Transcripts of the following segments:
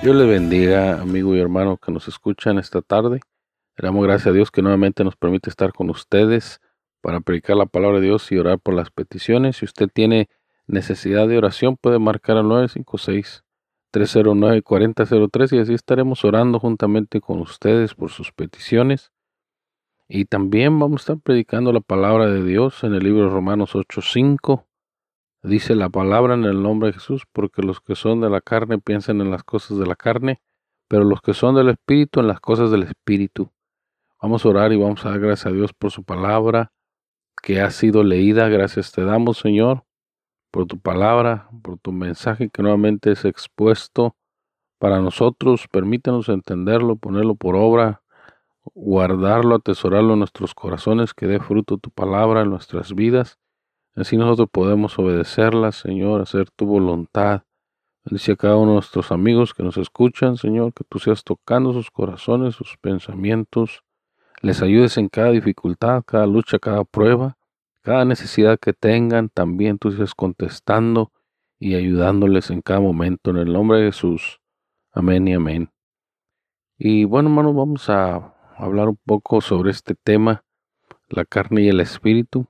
Dios le bendiga, amigo y hermano que nos escuchan esta tarde. Le damos gracias a Dios que nuevamente nos permite estar con ustedes para predicar la palabra de Dios y orar por las peticiones. Si usted tiene necesidad de oración, puede marcar al 956-309-4003 y así estaremos orando juntamente con ustedes por sus peticiones. Y también vamos a estar predicando la palabra de Dios en el libro de Romanos 8.5 Dice la palabra en el nombre de Jesús, porque los que son de la carne piensan en las cosas de la carne, pero los que son del Espíritu en las cosas del Espíritu. Vamos a orar y vamos a dar gracias a Dios por su palabra que ha sido leída. Gracias te damos, Señor, por tu palabra, por tu mensaje que nuevamente es expuesto para nosotros. Permítanos entenderlo, ponerlo por obra, guardarlo, atesorarlo en nuestros corazones, que dé fruto tu palabra en nuestras vidas. Así nosotros podemos obedecerla, Señor, hacer tu voluntad. Bendice a cada uno de nuestros amigos que nos escuchan, Señor, que tú seas tocando sus corazones, sus pensamientos. Les ayudes en cada dificultad, cada lucha, cada prueba, cada necesidad que tengan. También tú seas contestando y ayudándoles en cada momento. En el nombre de Jesús. Amén y amén. Y bueno, hermanos, vamos a hablar un poco sobre este tema, la carne y el espíritu.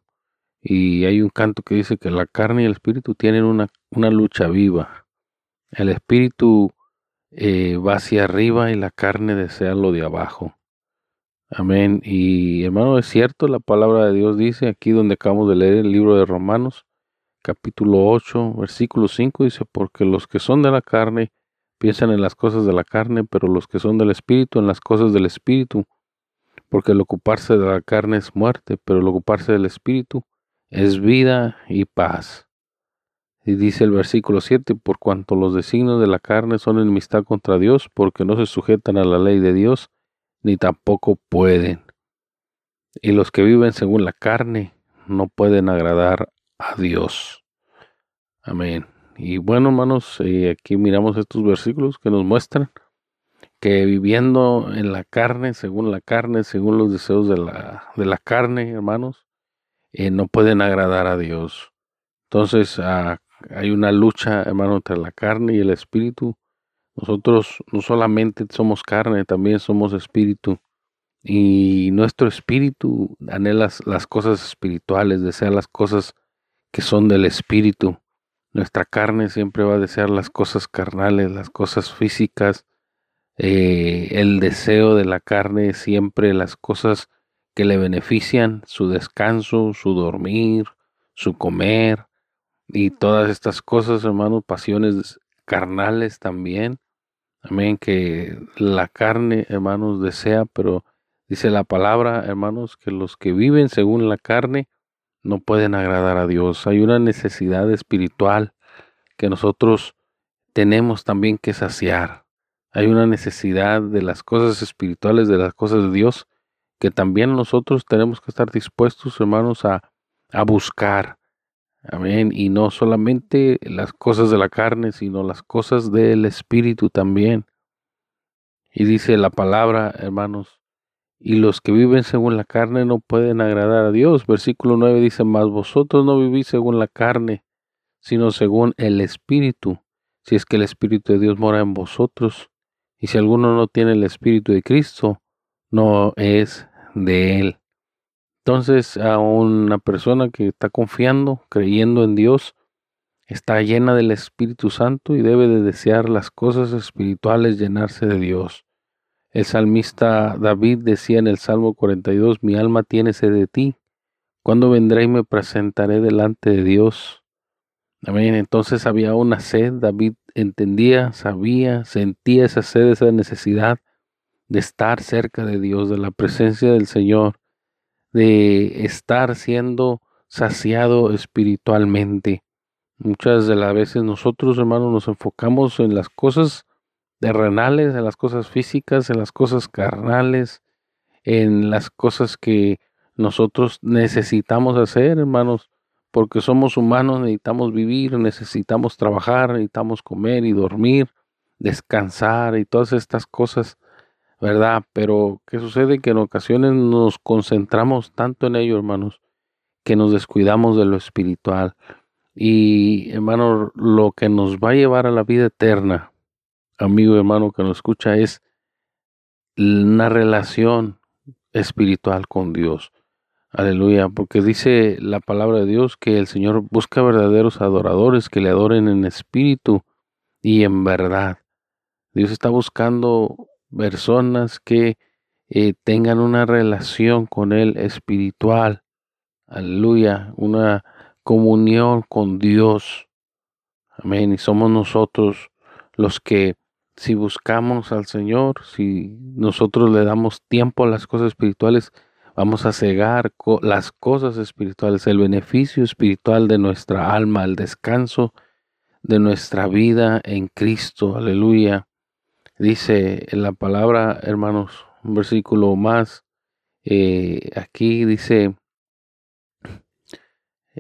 Y hay un canto que dice que la carne y el espíritu tienen una, una lucha viva. El espíritu eh, va hacia arriba y la carne desea lo de abajo. Amén. Y hermano, es cierto, la palabra de Dios dice aquí donde acabamos de leer el libro de Romanos, capítulo 8, versículo 5, dice, porque los que son de la carne piensan en las cosas de la carne, pero los que son del espíritu en las cosas del espíritu. Porque el ocuparse de la carne es muerte, pero el ocuparse del espíritu es vida y paz. Y dice el versículo 7, por cuanto los designios de la carne son enemistad contra Dios, porque no se sujetan a la ley de Dios, ni tampoco pueden. Y los que viven según la carne no pueden agradar a Dios. Amén. Y bueno, hermanos, eh, aquí miramos estos versículos que nos muestran que viviendo en la carne, según la carne, según los deseos de la, de la carne, hermanos, eh, no pueden agradar a Dios. Entonces ah, hay una lucha, hermano, entre la carne y el espíritu. Nosotros no solamente somos carne, también somos espíritu. Y nuestro espíritu anhela las cosas espirituales, desea las cosas que son del espíritu. Nuestra carne siempre va a desear las cosas carnales, las cosas físicas. Eh, el deseo de la carne siempre las cosas que le benefician su descanso, su dormir, su comer y todas estas cosas, hermanos, pasiones carnales también. Amén, que la carne, hermanos, desea, pero dice la palabra, hermanos, que los que viven según la carne no pueden agradar a Dios. Hay una necesidad espiritual que nosotros tenemos también que saciar. Hay una necesidad de las cosas espirituales, de las cosas de Dios, que también nosotros tenemos que estar dispuestos, hermanos, a, a buscar. Amén. Y no solamente las cosas de la carne, sino las cosas del Espíritu también. Y dice la palabra, hermanos, y los que viven según la carne no pueden agradar a Dios. Versículo 9 dice, mas vosotros no vivís según la carne, sino según el Espíritu, si es que el Espíritu de Dios mora en vosotros. Y si alguno no tiene el Espíritu de Cristo, no es de Él. Entonces a una persona que está confiando, creyendo en Dios, está llena del Espíritu Santo y debe de desear las cosas espirituales, llenarse de Dios. El salmista David decía en el Salmo 42, mi alma tiene sed de ti. ¿Cuándo vendré y me presentaré delante de Dios? Amén. Entonces había una sed, David entendía, sabía, sentía esa sed, esa necesidad de estar cerca de Dios, de la presencia del Señor, de estar siendo saciado espiritualmente. Muchas de las veces nosotros, hermanos, nos enfocamos en las cosas terrenales, en las cosas físicas, en las cosas carnales, en las cosas que nosotros necesitamos hacer, hermanos, porque somos humanos, necesitamos vivir, necesitamos trabajar, necesitamos comer y dormir, descansar y todas estas cosas, ¿verdad? Pero ¿qué sucede? Que en ocasiones nos concentramos tanto en ello, hermanos, que nos descuidamos de lo espiritual. Y, hermano, lo que nos va a llevar a la vida eterna, amigo hermano que nos escucha, es una relación espiritual con Dios. Aleluya, porque dice la palabra de Dios que el Señor busca verdaderos adoradores que le adoren en espíritu y en verdad. Dios está buscando personas que eh, tengan una relación con Él espiritual. Aleluya, una comunión con Dios. Amén. Y somos nosotros los que si buscamos al Señor, si nosotros le damos tiempo a las cosas espirituales, Vamos a cegar las cosas espirituales, el beneficio espiritual de nuestra alma, el descanso de nuestra vida en Cristo. Aleluya. Dice en la palabra, hermanos, un versículo más. Eh, aquí dice,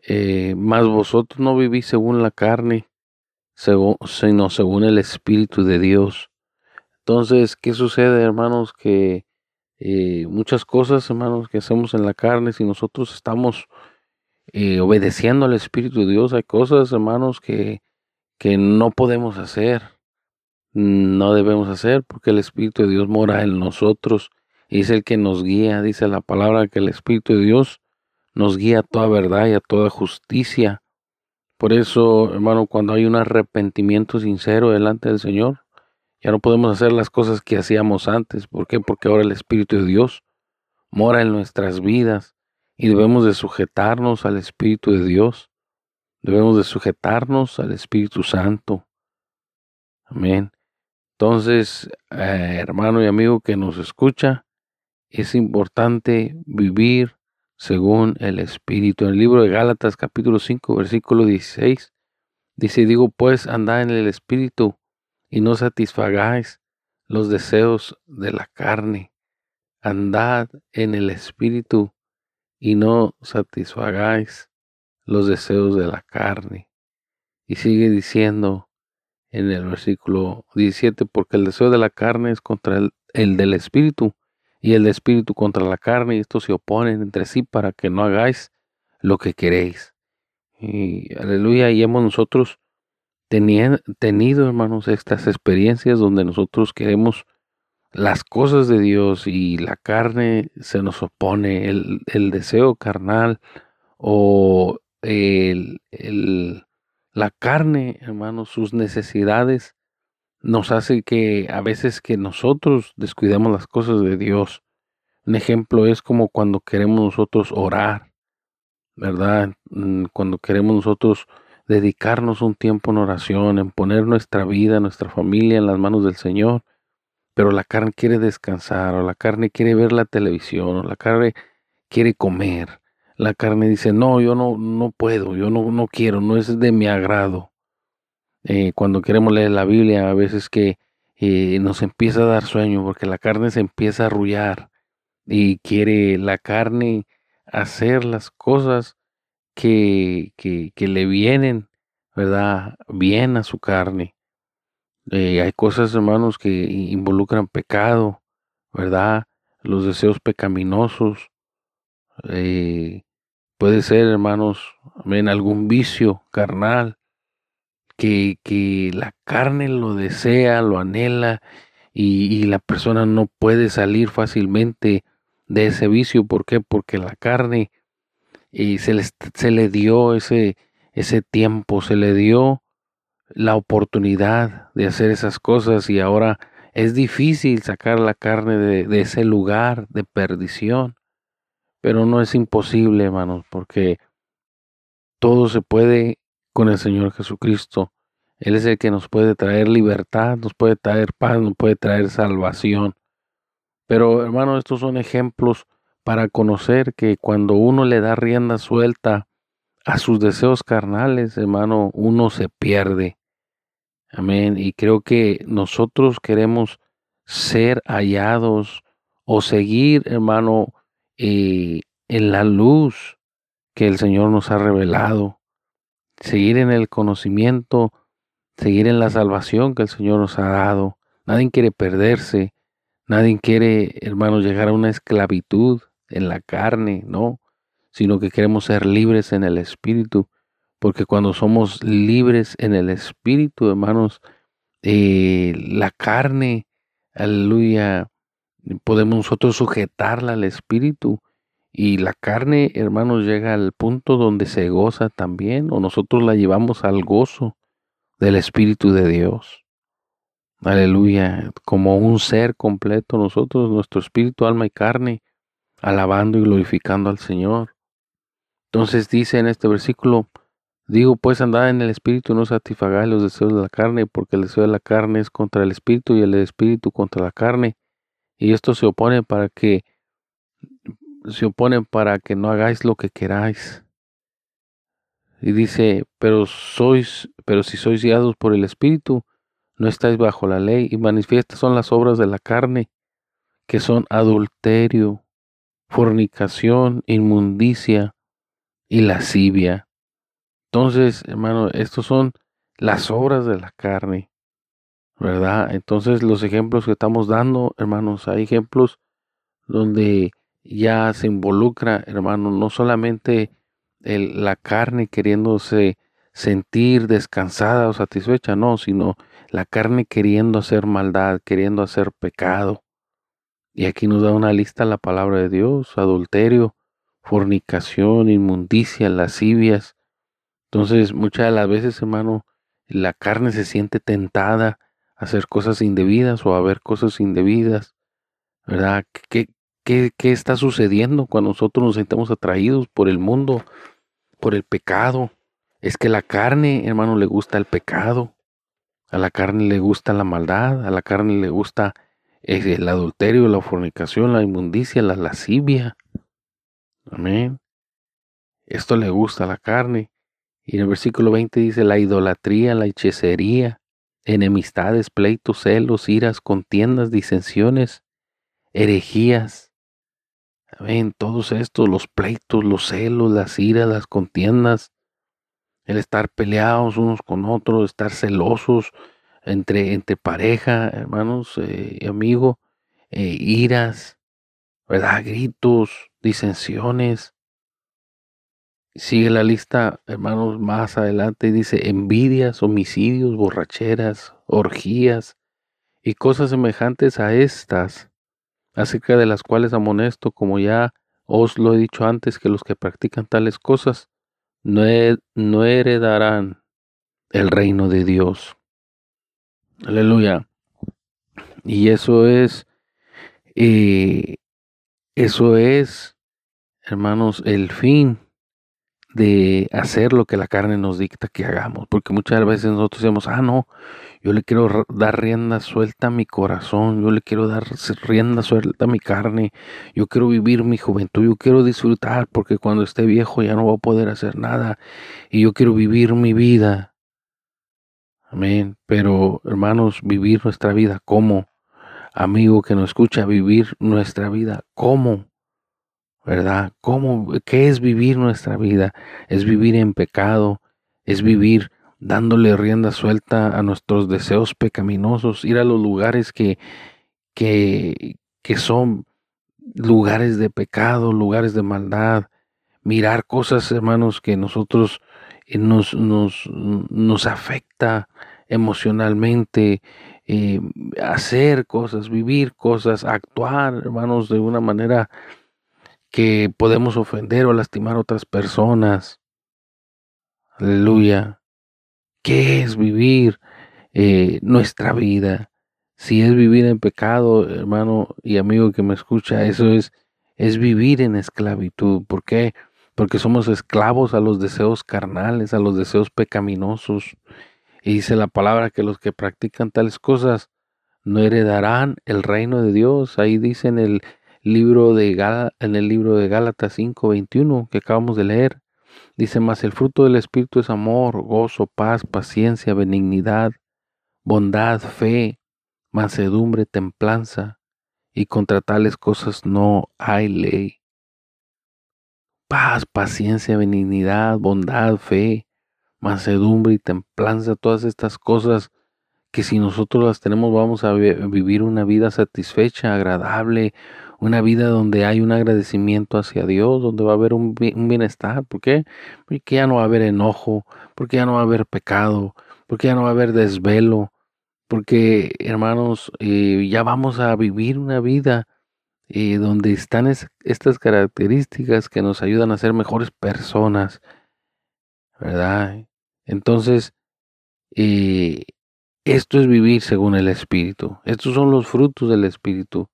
eh, más vosotros no vivís según la carne, sino según el Espíritu de Dios. Entonces, ¿qué sucede, hermanos? Que eh, muchas cosas, hermanos, que hacemos en la carne, si nosotros estamos eh, obedeciendo al Espíritu de Dios, hay cosas, hermanos, que, que no podemos hacer, no debemos hacer, porque el Espíritu de Dios mora en nosotros y es el que nos guía, dice la palabra, que el Espíritu de Dios nos guía a toda verdad y a toda justicia. Por eso, hermano, cuando hay un arrepentimiento sincero delante del Señor, ya no podemos hacer las cosas que hacíamos antes. ¿Por qué? Porque ahora el Espíritu de Dios mora en nuestras vidas y debemos de sujetarnos al Espíritu de Dios. Debemos de sujetarnos al Espíritu Santo. Amén. Entonces, eh, hermano y amigo que nos escucha, es importante vivir según el Espíritu. En el libro de Gálatas capítulo 5 versículo 16 dice, digo pues, anda en el Espíritu y no satisfagáis los deseos de la carne. Andad en el Espíritu y no satisfagáis los deseos de la carne. Y sigue diciendo en el versículo 17, porque el deseo de la carne es contra el, el del Espíritu y el Espíritu contra la carne, y estos se oponen entre sí para que no hagáis lo que queréis. Y aleluya, y hemos nosotros tenido, hermanos, estas experiencias donde nosotros queremos las cosas de Dios y la carne se nos opone, el, el deseo carnal o el, el, la carne, hermanos, sus necesidades nos hace que a veces que nosotros descuidemos las cosas de Dios. Un ejemplo es como cuando queremos nosotros orar, ¿verdad? Mm, cuando queremos nosotros dedicarnos un tiempo en oración, en poner nuestra vida, nuestra familia en las manos del Señor, pero la carne quiere descansar, o la carne quiere ver la televisión, o la carne quiere comer. La carne dice, no, yo no, no puedo, yo no, no quiero, no es de mi agrado. Eh, cuando queremos leer la Biblia, a veces que eh, nos empieza a dar sueño, porque la carne se empieza a arrullar y quiere la carne hacer las cosas que, que, le vienen, ¿verdad? Bien a su carne. Eh, hay cosas, hermanos, que involucran pecado, ¿verdad? Los deseos pecaminosos. Puede ser, hermanos, en algún vicio carnal, que, que, la carne lo desea, lo anhela, y, y, la persona no puede salir fácilmente de ese vicio. ¿Por qué? Porque la carne y se, se le dio ese, ese tiempo, se le dio la oportunidad de hacer esas cosas y ahora Es difícil sacar la carne de, de ese lugar de perdición, pero no es imposible, hermanos, porque todo se puede con el Señor Jesucristo. Él es el que nos puede traer libertad, nos puede traer paz, nos puede traer salvación. Pero hermanos, estos son ejemplos para conocer que cuando uno le da rienda suelta a sus deseos carnales, hermano, uno se pierde. Amén. Y creo que nosotros queremos ser hallados o seguir, hermano, en la luz que el Señor nos ha revelado. Seguir en el conocimiento, seguir en la salvación que el Señor nos ha dado. Nadie quiere perderse. Nadie quiere, hermano, llegar a una esclavitud en la carne, no, sino que queremos ser libres en el Espíritu porque cuando somos libres en el espíritu, hermanos, eh, la carne, aleluya, podemos nosotros sujetarla al espíritu. Y la carne, hermanos, llega al punto donde se goza también, o nosotros la llevamos al gozo del Espíritu de Dios. Aleluya, como un ser completo, nosotros, nuestro espíritu, alma y carne, alabando y glorificando al Señor. Entonces dice en este versículo, Digo, pues andad en el espíritu, no satisfagáis los deseos de la carne, porque el deseo de la carne es contra el espíritu y el espíritu contra la carne. Y esto se opone para que se oponen para que no hagáis lo que queráis. Y dice, pero sois, pero si sois guiados por el espíritu, no estáis bajo la ley, y manifiestas son las obras de la carne, que son adulterio, fornicación, inmundicia y lascivia entonces, hermano, estos son las obras de la carne, ¿verdad? Entonces, los ejemplos que estamos dando, hermanos, hay ejemplos donde ya se involucra, hermano, no solamente la carne queriéndose sentir descansada o satisfecha, no, sino la carne queriendo hacer maldad, queriendo hacer pecado. Y aquí nos da una lista la palabra de Dios, adulterio, fornicación, inmundicia, lascivias, entonces, muchas de las veces, hermano, la carne se siente tentada hacer cosas indebidas o a ver cosas indebidas, ¿verdad? ¿Qué, qué, qué está sucediendo cuando nosotros nos sentimos atraídos por el mundo, por el pecado? Es que la carne, hermano, le gusta el pecado, a la carne le gusta la maldad, a la carne le gusta el adulterio, la fornicación, la inmundicia, la lascivia. Amén. Esto le gusta a la carne. Y en el versículo 20 dice, la idolatría, la hechicería, enemistades, pleitos, celos, iras, contiendas, disensiones, herejías. Amén, todos estos, los pleitos, los celos, las iras, las contiendas, el estar peleados unos con otros, estar celosos entre, entre pareja, hermanos, eh, amigo, eh, iras, ¿verdad? Gritos, disensiones, Sigue la lista, hermanos, más adelante y dice envidias, homicidios, borracheras, orgías y cosas semejantes a estas, acerca de las cuales amonesto, como ya os lo he dicho antes, que los que practican tales cosas no, no heredarán el reino de Dios. Aleluya. Y eso es, eh, eso es, hermanos, el fin de hacer lo que la carne nos dicta que hagamos, porque muchas veces nosotros decimos, ah, no, yo le quiero dar rienda suelta a mi corazón, yo le quiero dar rienda suelta a mi carne, yo quiero vivir mi juventud, yo quiero disfrutar, porque cuando esté viejo ya no voy a poder hacer nada, y yo quiero vivir mi vida. Amén. Pero, hermanos, vivir nuestra vida, ¿cómo? Amigo que nos escucha, vivir nuestra vida, ¿cómo? ¿Verdad? ¿Cómo, qué es vivir nuestra vida? Es vivir en pecado, es vivir dándole rienda suelta a nuestros deseos pecaminosos, ir a los lugares que, que, que son lugares de pecado, lugares de maldad, mirar cosas, hermanos, que nosotros eh, nos, nos, nos afecta emocionalmente, eh, hacer cosas, vivir cosas, actuar, hermanos, de una manera que podemos ofender o lastimar a otras personas. Aleluya. ¿Qué es vivir eh, nuestra vida? Si es vivir en pecado, hermano y amigo que me escucha, eso es, es vivir en esclavitud. ¿Por qué? Porque somos esclavos a los deseos carnales, a los deseos pecaminosos. Y dice la palabra que los que practican tales cosas no heredarán el reino de Dios. Ahí dice en el libro de, en el libro de Gálatas 5:21 que acabamos de leer. Dice más, el fruto del Espíritu es amor, gozo, paz, paciencia, benignidad, bondad, fe, mansedumbre, templanza, y contra tales cosas no hay ley. Paz, paciencia, benignidad, bondad, fe, mansedumbre y templanza, todas estas cosas que si nosotros las tenemos vamos a vivir una vida satisfecha, agradable, una vida donde hay un agradecimiento hacia Dios, donde va a haber un, bienestar. ¿Por qué? Porque ya no va a haber enojo, porque ya no va a haber pecado, porque ya no va a haber desvelo, porque hermanos, eh, ya vamos a vivir una vida eh, donde están estas características que nos ayudan a ser mejores personas, ¿verdad? Entonces, eh, esto es vivir según el Espíritu. Estos son los frutos del Espíritu.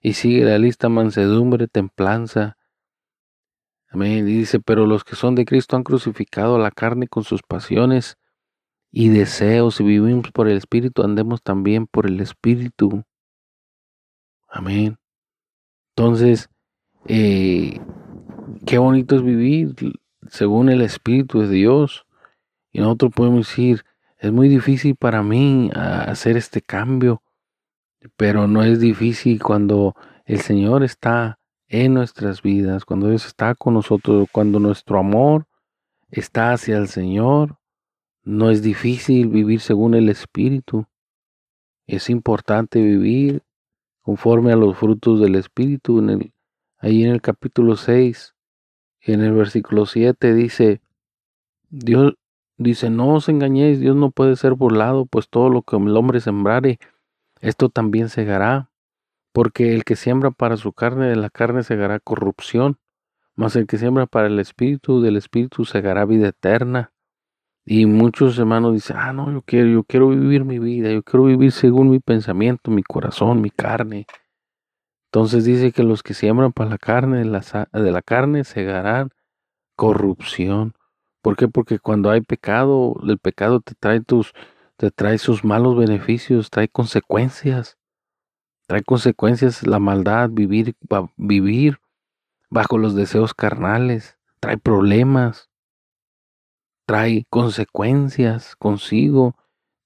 Y sigue la lista mansedumbre, templanza. Amén. Y dice, pero los que son de Cristo han crucificado la carne con sus pasiones y deseos. Si vivimos por el Espíritu, andemos también por el Espíritu. Amén. Entonces, eh, qué bonito es vivir según el Espíritu de Dios. Y nosotros podemos decir, es muy difícil para mí ah, hacer este cambio pero no es difícil cuando el Señor está en nuestras vidas, cuando Dios está con nosotros, cuando nuestro amor está hacia el Señor. No es difícil vivir según el Espíritu. Es importante vivir conforme a los frutos del Espíritu. En el, ahí en el capítulo 6, en el versículo 7 dice, Dios dice, no os engañéis, Dios no puede ser burlado, pues todo lo que el hombre sembrare, esto también segará, porque el que siembra para su carne, de la carne segará corrupción, mas el que siembra para el espíritu, del espíritu segará vida eterna. Y muchos hermanos dicen, ah, no, yo quiero, yo quiero vivir mi vida, yo quiero vivir según mi pensamiento, mi corazón, mi carne. Entonces dice que los que siembran para la carne, de la, de la carne, segarán corrupción. ¿Por qué? Porque cuando hay pecado, el pecado te trae tus, te trae sus malos beneficios, trae consecuencias. Trae consecuencias la maldad, vivir, vivir bajo los deseos carnales, trae problemas, trae consecuencias consigo.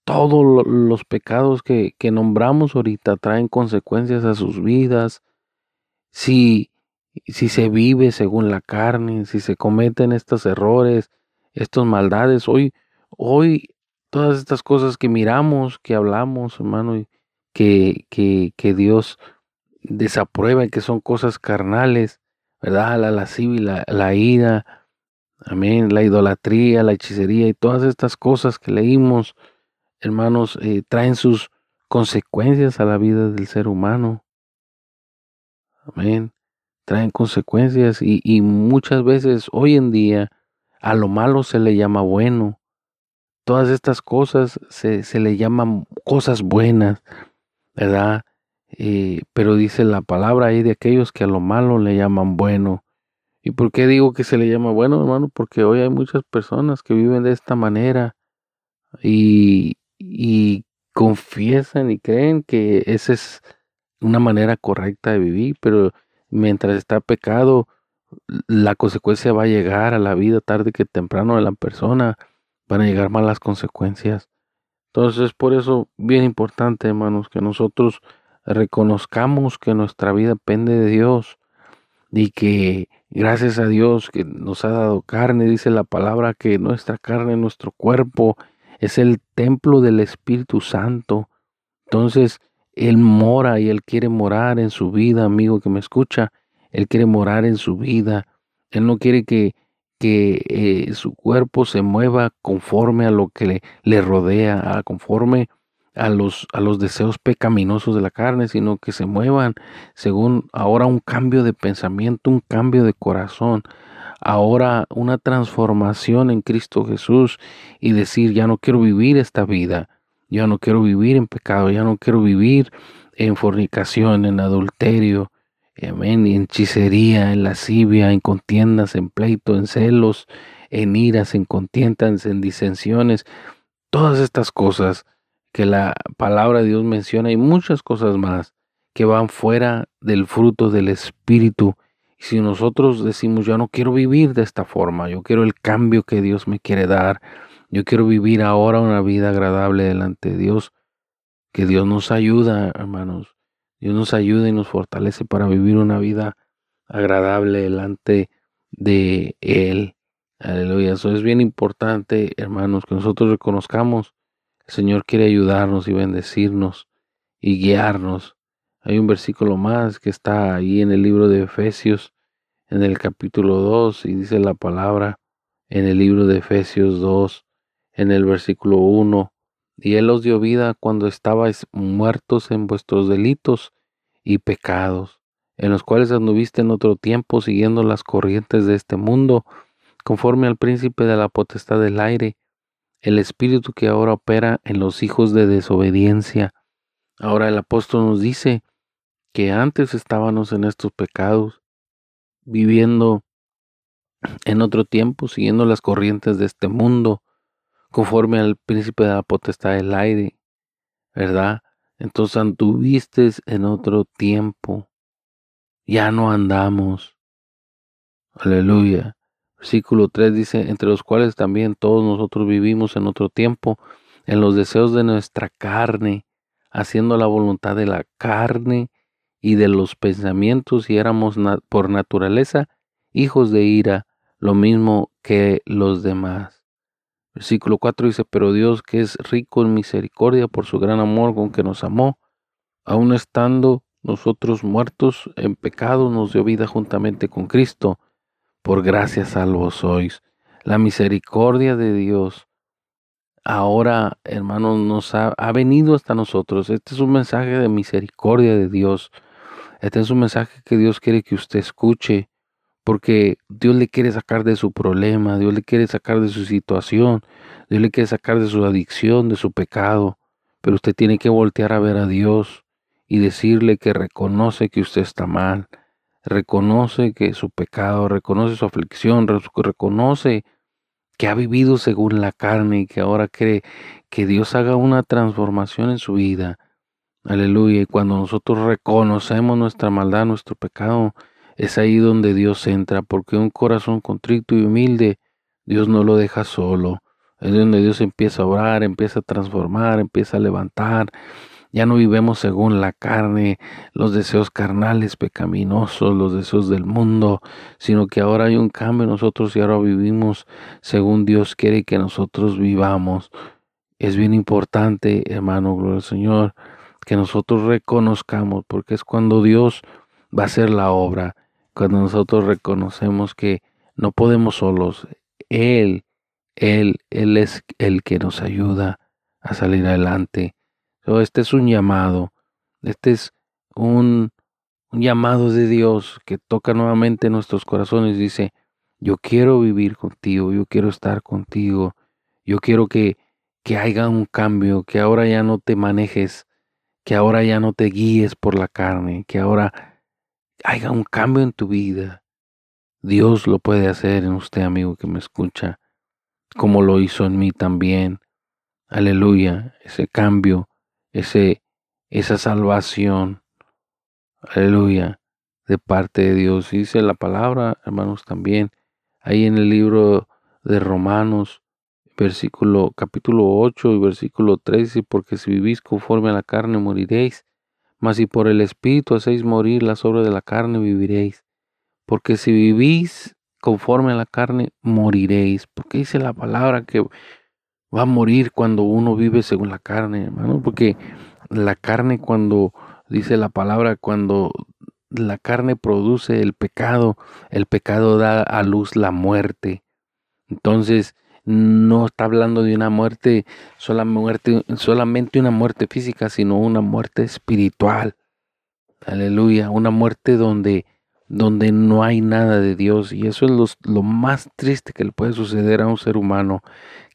Todos los pecados que, nombramos ahorita traen consecuencias a sus vidas. Si, si se vive según la carne, si se cometen estos errores, estas maldades, hoy, hoy todas estas cosas que miramos, que hablamos, hermano, y que, que, que Dios desaprueba y que son cosas carnales, ¿verdad? La lascivia, la, la ira, amén, la idolatría, la hechicería y todas estas cosas que leímos, hermanos, eh, traen sus consecuencias a la vida del ser humano. Amén. Traen consecuencias y, y muchas veces hoy en día a lo malo se le llama bueno todas estas cosas se, se le llaman cosas buenas, ¿verdad? Eh, pero dice la palabra ahí de aquellos que a lo malo le llaman bueno. ¿Y por qué digo que se le llama bueno, hermano? Porque hoy hay muchas personas que viven de esta manera y, y confiesan y creen que esa es una manera correcta de vivir, pero mientras está pecado, la consecuencia va a llegar a la vida tarde que temprano de la persona van a llegar malas consecuencias. Entonces, por eso, bien importante, hermanos, que nosotros reconozcamos que nuestra vida depende de Dios y que gracias a Dios que nos ha dado carne, dice la palabra que nuestra carne, nuestro cuerpo es el templo del Espíritu Santo. Entonces, Él mora y Él quiere morar en su vida, amigo que me escucha. Él quiere morar en su vida. Él no quiere que que eh, su cuerpo se mueva conforme a lo que le, rodea, conforme a los, a los deseos pecaminosos de la carne, sino que se muevan según ahora un cambio de pensamiento, un cambio de corazón, ahora una transformación en Cristo Jesús y decir, ya no quiero vivir esta vida, Ya no quiero vivir en pecado, ya no quiero vivir en fornicación, en adulterio, amén, en hechicería, en lascivia, en contiendas, en pleito, en celos, en iras, en contiendas, en disensiones, todas estas cosas que la palabra de Dios menciona y muchas cosas más que van fuera del fruto del Espíritu. Y si nosotros decimos, yo no quiero vivir de esta forma, yo quiero el cambio que Dios me quiere dar, yo quiero vivir ahora una vida agradable delante de Dios, que Dios nos ayuda, hermanos. Dios nos ayuda y nos fortalece para vivir una vida agradable delante de Él. Aleluya. Eso es bien importante, hermanos, que nosotros reconozcamos el Señor quiere ayudarnos y bendecirnos y guiarnos. Hay un versículo más que está ahí en el libro de Efesios, en el capítulo 2, y dice la palabra en el libro de Efesios 2, en el versículo 1, y Él os dio vida cuando estabais muertos en vuestros delitos y pecados, en los cuales anduviste en otro tiempo siguiendo las corrientes de este mundo, conforme al príncipe de la potestad del aire, el espíritu que ahora opera en los hijos de desobediencia. Ahora el apóstol nos dice que antes estábamos en estos pecados, viviendo en otro tiempo, siguiendo las corrientes de este mundo, conforme al príncipe de la potestad del aire, ¿verdad? Entonces anduviste en otro tiempo, ya no andamos. Aleluya. Versículo 3 dice, entre los cuales también todos nosotros vivimos en otro tiempo, en los deseos de nuestra carne, haciendo la voluntad de la carne y de los pensamientos, y éramos por naturaleza hijos de ira, lo mismo que los demás. Versículo 4 dice, pero Dios que es rico en misericordia por su gran amor con que nos amó, aun estando nosotros muertos en pecado, nos dio vida juntamente con Cristo por gracia salvos sois. La misericordia de Dios ahora, hermanos, nos ha, ha, venido hasta nosotros. Este es un mensaje de misericordia de Dios. Este es un mensaje que Dios quiere que usted escuche, porque Dios le quiere sacar de su problema, Dios le quiere sacar de su situación, Dios le quiere sacar de su adicción, de su pecado. Pero usted tiene que voltear a ver a Dios y decirle que reconoce que usted está mal reconoce que su pecado, reconoce su aflicción, reconoce que ha vivido según la carne y que ahora cree que Dios haga una transformación en su vida. Aleluya. Y cuando nosotros reconocemos nuestra maldad, nuestro pecado, es ahí donde Dios entra, porque un corazón contrito y humilde, Dios no lo deja solo. Es donde Dios empieza a orar, empieza a transformar, empieza a levantar, ya no vivimos según la carne, los deseos carnales, pecaminosos, los deseos del mundo, sino que ahora hay un cambio en nosotros y ahora vivimos según Dios quiere que nosotros vivamos. Es bien importante, hermano, gloria al Señor, que nosotros reconozcamos, porque es cuando Dios va a hacer la obra, cuando nosotros reconocemos que no podemos solos. Él, Él, Él es el que nos ayuda a salir adelante este es un llamado, este es un, llamado de Dios que toca nuevamente nuestros corazones. Dice, yo quiero vivir contigo, yo quiero estar contigo, yo quiero que, que haya un cambio, que ahora ya no te manejes, que ahora ya no te guíes por la carne, que ahora haya un cambio en tu vida. Dios lo puede hacer en usted, amigo que me escucha, como lo hizo en mí también. Aleluya, ese cambio ese, esa salvación, aleluya, de parte de Dios. Dice la palabra, hermanos, también, ahí en el libro de Romanos, versículo, capítulo 8 y versículo 13, porque si vivís conforme a la carne moriréis, mas si por el Espíritu hacéis morir las obras de la carne, viviréis. Porque si vivís conforme a la carne, moriréis. Porque dice la palabra que va a morir cuando uno vive según la carne, hermano, porque la carne cuando dice la palabra, cuando la carne produce el pecado, el pecado da a luz la muerte. Entonces, no está hablando de una muerte, solamente una muerte física, sino una muerte espiritual. Aleluya, una muerte donde donde no hay nada de Dios. Y eso es lo, más triste que le puede suceder a un ser humano,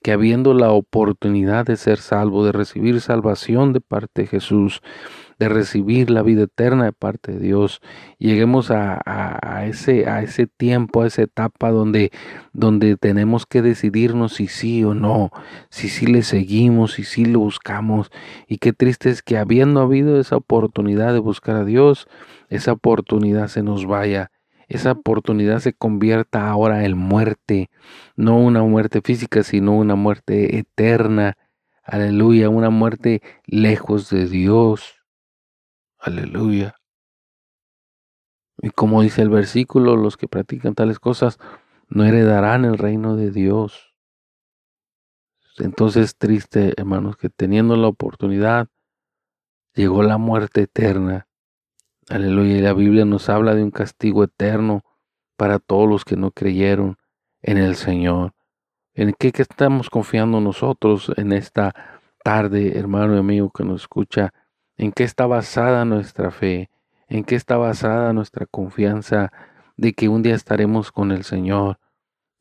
que habiendo la oportunidad de ser salvo, de recibir salvación de parte de Jesús, de recibir la vida eterna de parte de Dios, lleguemos a, ese, a ese tiempo, a esa etapa donde, donde tenemos que decidirnos si sí o no, si sí le seguimos, si sí lo buscamos. Y qué triste es que habiendo habido esa oportunidad de buscar a Dios, esa oportunidad se nos vaya esa oportunidad se convierta ahora en muerte, no una muerte física, sino una muerte eterna. Aleluya, una muerte lejos de Dios. Aleluya. Y como dice el versículo, los que practican tales cosas no heredarán el reino de Dios. Entonces triste, hermanos, que teniendo la oportunidad, llegó la muerte eterna. Aleluya. Y la Biblia nos habla de un castigo eterno para todos los que no creyeron en el Señor. ¿En qué estamos confiando nosotros en esta tarde, hermano y amigo que nos escucha? ¿En qué está basada nuestra fe? ¿En qué está basada nuestra confianza de que un día estaremos con el Señor?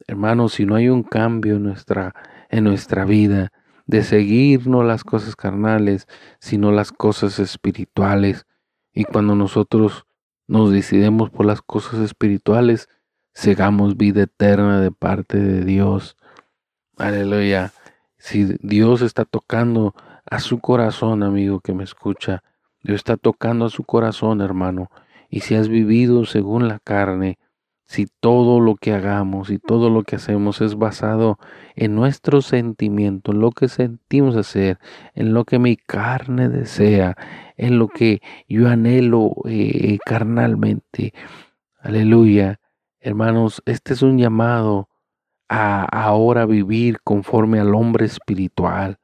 Hermanos, si no hay un cambio en nuestra, en nuestra vida, de seguir no las cosas carnales, sino las cosas espirituales. Y cuando nosotros nos decidimos por las cosas espirituales, segamos vida eterna de parte de Dios. Aleluya. Si Dios está tocando a su corazón, amigo que me escucha. Dios está tocando a su corazón, hermano. Y si has vivido según la carne, si todo lo que hagamos y todo lo que hacemos es basado en nuestro sentimiento, en lo que sentimos hacer, en lo que mi carne desea, en lo que yo anhelo eh, carnalmente. Aleluya. Hermanos, este es un llamado a ahora vivir conforme al hombre espiritual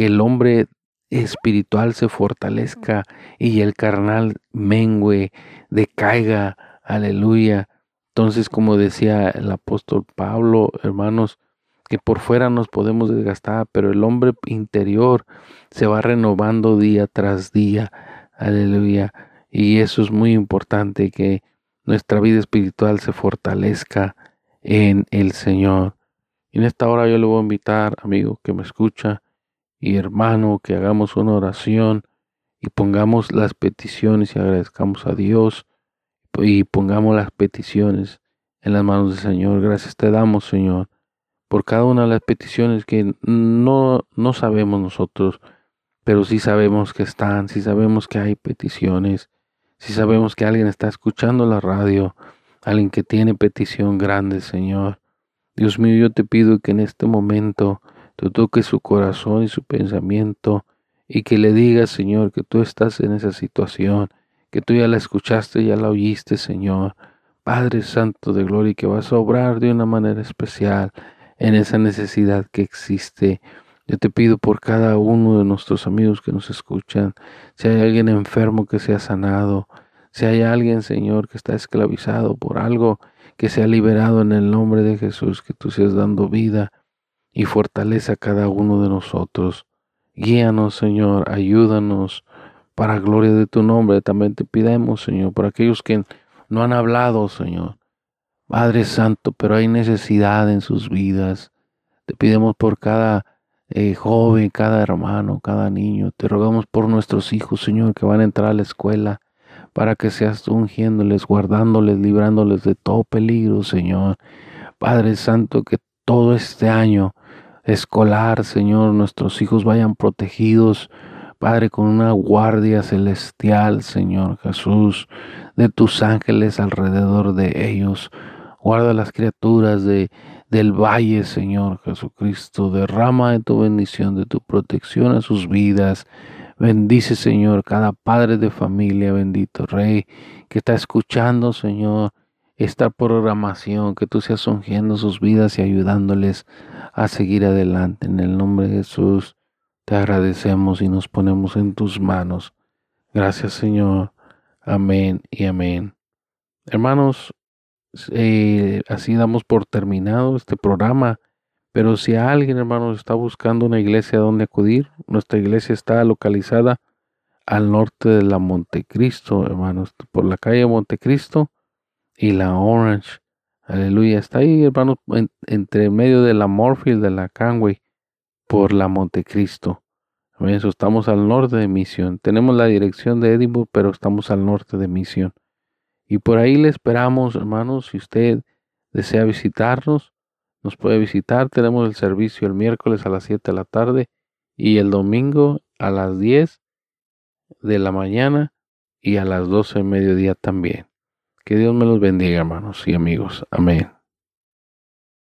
que el hombre espiritual se fortalezca y el carnal mengue, decaiga, aleluya. Entonces, como decía el apóstol Pablo, hermanos, que por fuera nos podemos desgastar, pero el hombre interior se va renovando día tras día, aleluya. Y eso es muy importante, que nuestra vida espiritual se fortalezca en el Señor. Y en esta hora yo le voy a invitar, amigo que me escucha, y hermano, que hagamos una oración y pongamos las peticiones y agradezcamos a Dios y pongamos las peticiones en las manos del Señor. Gracias te damos, Señor, por cada una de las peticiones que no, no sabemos nosotros, pero sí sabemos que están, sí sabemos que hay peticiones, sí sabemos que alguien está escuchando la radio, alguien que tiene petición grande, Señor. Dios mío, yo te pido que en este momento tú toques su corazón y su pensamiento y que le digas, Señor, que tú estás en esa situación, que tú ya la escuchaste, ya la oíste, Señor. Padre Santo de Gloria, que vas a obrar de una manera especial en esa necesidad que existe. Yo te pido por cada uno de nuestros amigos que nos escuchan, si hay alguien enfermo que sea sanado, si hay alguien, Señor, que está esclavizado por algo, que sea liberado en el nombre de Jesús, que tú seas dando vida y fortalece a cada uno de nosotros. Guíanos, Señor, ayúdanos para gloria de tu nombre. También te pidamos, Señor, por aquellos que no han hablado, Señor. Padre Santo, pero hay necesidad en sus vidas. Te pidemos por cada eh, joven, cada hermano, cada niño. Te rogamos por nuestros hijos, Señor, que van a entrar a la escuela, para que seas tú ungiéndoles, guardándoles, librándoles de todo peligro, Señor. Padre Santo, que todo este año escolar, Señor, nuestros hijos vayan protegidos, Padre, con una guardia celestial, Señor Jesús, de tus ángeles alrededor de ellos. Guarda las criaturas de, del valle, Señor Jesucristo. Derrama de tu bendición, de tu protección a sus vidas. Bendice, Señor, cada padre de familia, bendito Rey, que está escuchando, Señor, esta programación, que tú seas ungiendo sus vidas y ayudándoles a seguir adelante. En el nombre de Jesús te agradecemos y nos ponemos en tus manos. Gracias Señor. Amén y amén. Hermanos, eh, así damos por terminado este programa. Pero si alguien, hermanos, está buscando una iglesia donde acudir, nuestra iglesia está localizada al norte de la Montecristo, hermanos, por la calle Montecristo y la Orange. Aleluya. Está ahí, hermano, entre medio de la Morfield, de la Canway, por la Montecristo. Eso, estamos al norte de Misión. Tenemos la dirección de Edinburgh, pero estamos al norte de Misión. Y por ahí le esperamos, hermanos, si usted desea visitarnos, nos puede visitar. Tenemos el servicio el miércoles a las 7 de la tarde y el domingo a las 10 de la mañana y a las 12 de mediodía también. Que Dios me los bendiga, hermanos y amigos. Amén.